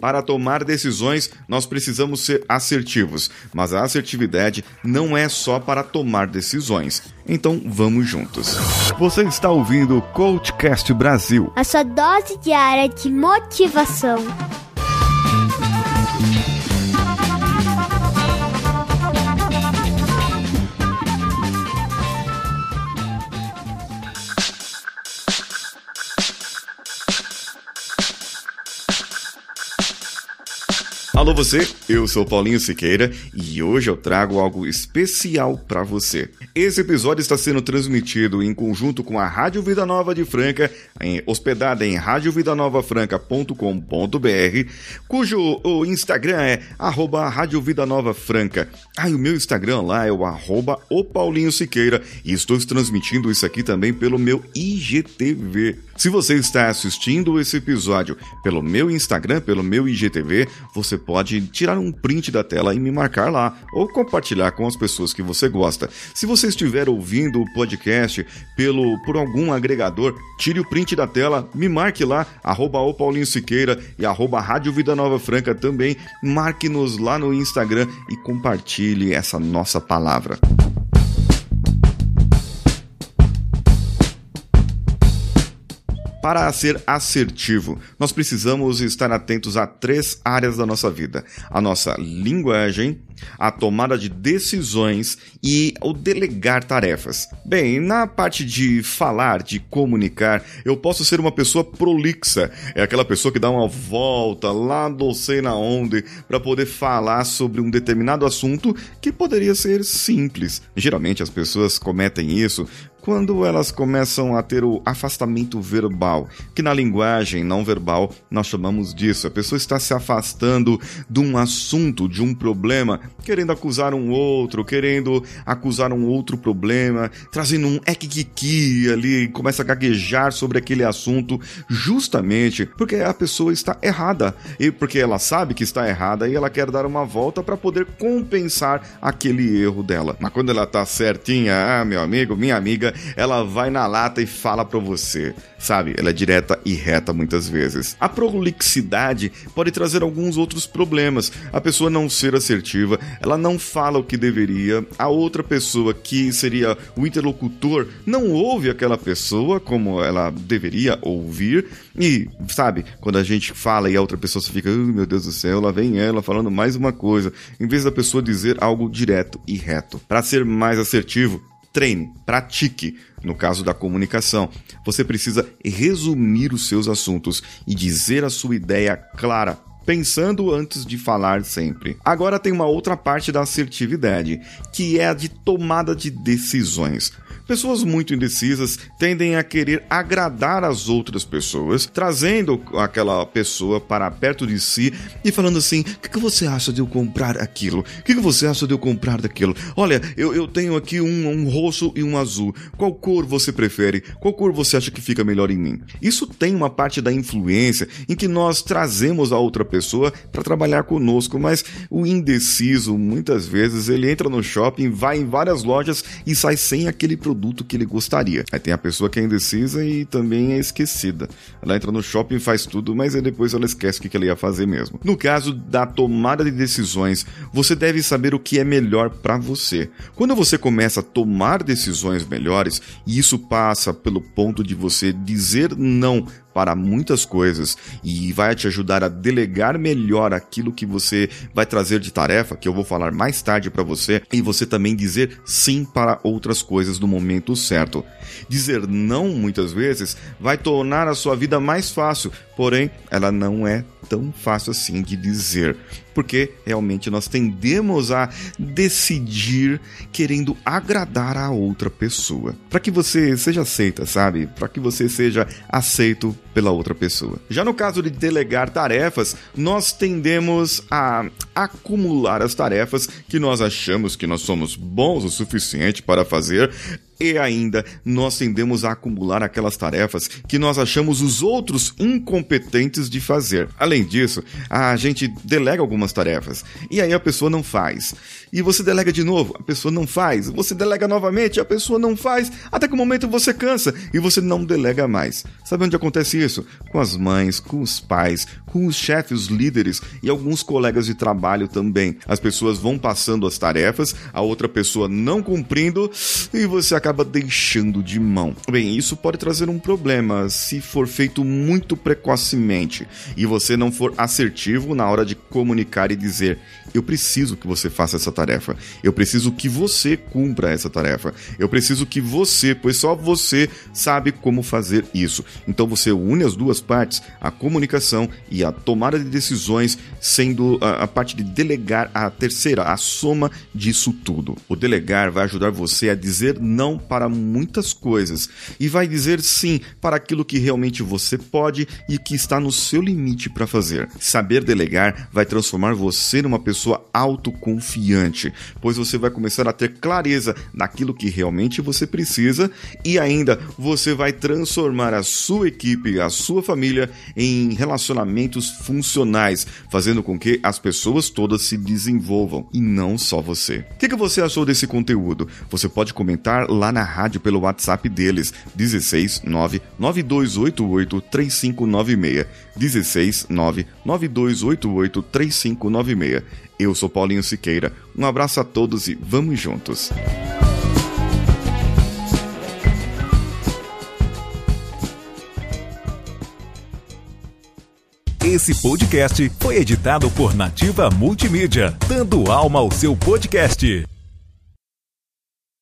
Para tomar decisões, nós precisamos ser assertivos, mas a assertividade não é só para tomar decisões. Então vamos juntos. Você está ouvindo o Coachcast Brasil a sua dose diária de motivação. Alô você, eu sou Paulinho Siqueira e hoje eu trago algo especial para você. Esse episódio está sendo transmitido em conjunto com a Rádio Vida Nova de Franca, em, hospedada em radiovidanovafranca.com.br, cujo o Instagram é arroba Rádio Vida Nova Franca. Ah, e o meu Instagram lá é o arroba o Paulinho Siqueira e estou transmitindo isso aqui também pelo meu IGTV. Se você está assistindo esse episódio pelo meu Instagram, pelo meu IGTV, você pode tirar um print da tela e me marcar lá ou compartilhar com as pessoas que você gosta. Se você estiver ouvindo o podcast pelo por algum agregador, tire o print da tela, me marque lá, arroba o Paulinho Siqueira e arroba Rádio Vida Nova Franca também. Marque-nos lá no Instagram e compartilhe essa nossa palavra. Para ser assertivo, nós precisamos estar atentos a três áreas da nossa vida: a nossa linguagem, a tomada de decisões e o delegar tarefas. Bem, na parte de falar, de comunicar, eu posso ser uma pessoa prolixa, é aquela pessoa que dá uma volta lá não sei na onde para poder falar sobre um determinado assunto que poderia ser simples. Geralmente as pessoas cometem isso quando elas começam a ter o afastamento verbal, que na linguagem não verbal nós chamamos disso. A pessoa está se afastando de um assunto, de um problema, querendo acusar um outro, querendo acusar um outro problema, trazendo um ekiki ali, começa a gaguejar sobre aquele assunto, justamente porque a pessoa está errada e porque ela sabe que está errada e ela quer dar uma volta para poder compensar aquele erro dela. Mas quando ela está certinha, ah, meu amigo, minha amiga, ela vai na lata e fala para você, sabe? Ela é direta e reta muitas vezes. A prolixidade pode trazer alguns outros problemas. A pessoa não ser assertiva, ela não fala o que deveria, a outra pessoa que seria o interlocutor não ouve aquela pessoa como ela deveria ouvir e, sabe, quando a gente fala e a outra pessoa fica, oh, meu Deus do céu, lá vem ela falando mais uma coisa, em vez da pessoa dizer algo direto e reto. Para ser mais assertivo, treine, pratique. No caso da comunicação, você precisa resumir os seus assuntos e dizer a sua ideia clara, pensando antes de falar sempre. Agora tem uma outra parte da assertividade, que é a de tomada de decisões. Pessoas muito indecisas tendem a querer agradar as outras pessoas, trazendo aquela pessoa para perto de si e falando assim: o que, que, você acha de eu comprar aquilo? O que, que, você acha de eu comprar daquilo? Olha, eu, eu tenho aqui um, um roxo e um azul. Qual cor você prefere? Qual cor você acha que fica melhor em mim? Isso tem uma parte da influência em que nós trazemos a outra pessoa para trabalhar conosco, mas o indeciso, muitas vezes, ele entra no shopping, vai em várias lojas e sai sem aquele produto produto que ele gostaria. Aí tem a pessoa que é indecisa e também é esquecida. Ela entra no shopping, faz tudo, mas aí depois ela esquece o que ela ia fazer mesmo. No caso da tomada de decisões, você deve saber o que é melhor para você. Quando você começa a tomar decisões melhores, e isso passa pelo ponto de você dizer não para muitas coisas e vai te ajudar a delegar melhor aquilo que você vai trazer de tarefa, que eu vou falar mais tarde para você, e você também dizer sim para outras coisas no momento certo. Dizer não muitas vezes vai tornar a sua vida mais fácil, porém ela não é tão fácil assim de dizer, porque realmente nós tendemos a decidir querendo agradar a outra pessoa, para que você seja aceita, sabe? Para que você seja aceito pela outra pessoa. Já no caso de delegar tarefas, nós tendemos a acumular as tarefas que nós achamos que nós somos bons o suficiente para fazer E ainda, nós tendemos a acumular aquelas tarefas que nós achamos os outros incompetentes de fazer. Além disso, a gente delega algumas tarefas e aí a pessoa não faz. E você delega de novo, a pessoa não faz. Você delega novamente, a pessoa não faz. Até que o momento você cansa e você não delega mais. Sabe onde acontece isso? Com as mães, com os pais, com os chefes, os líderes e alguns colegas de trabalho também. As pessoas vão passando as tarefas, a outra pessoa não cumprindo e você acaba deixando de mão. Bem, isso pode trazer um problema se for feito muito precocemente e você não for assertivo na hora de comunicar e dizer: eu preciso que você faça essa tarefa. Eu preciso que você cumpra essa tarefa. Eu preciso que você, pois só você sabe como fazer isso. Então você une as duas partes, a comunicação e a tomada de decisões, sendo a parte de delegar a terceira, a soma disso tudo. O delegar vai ajudar você a dizer não para muitas coisas e vai dizer sim para aquilo que realmente você pode e que está no seu limite para fazer. Saber delegar vai transformar você numa pessoa autoconfiante, pois você vai começar a ter clareza naquilo que realmente você precisa e ainda você vai transformar a sua equipe, a sua família em relacionamentos funcionais, fazendo com que as pessoas todas se desenvolvam e não só você. O que, que você achou desse conteúdo? Você pode comentar lá na rádio pelo WhatsApp deles, 16 9 9288 3596. 16 9 9288 3596. Eu sou Paulinho Siqueira. Um abraço a todos e vamos juntos. Esse podcast foi editado por Nativa Multimídia, dando alma ao seu podcast.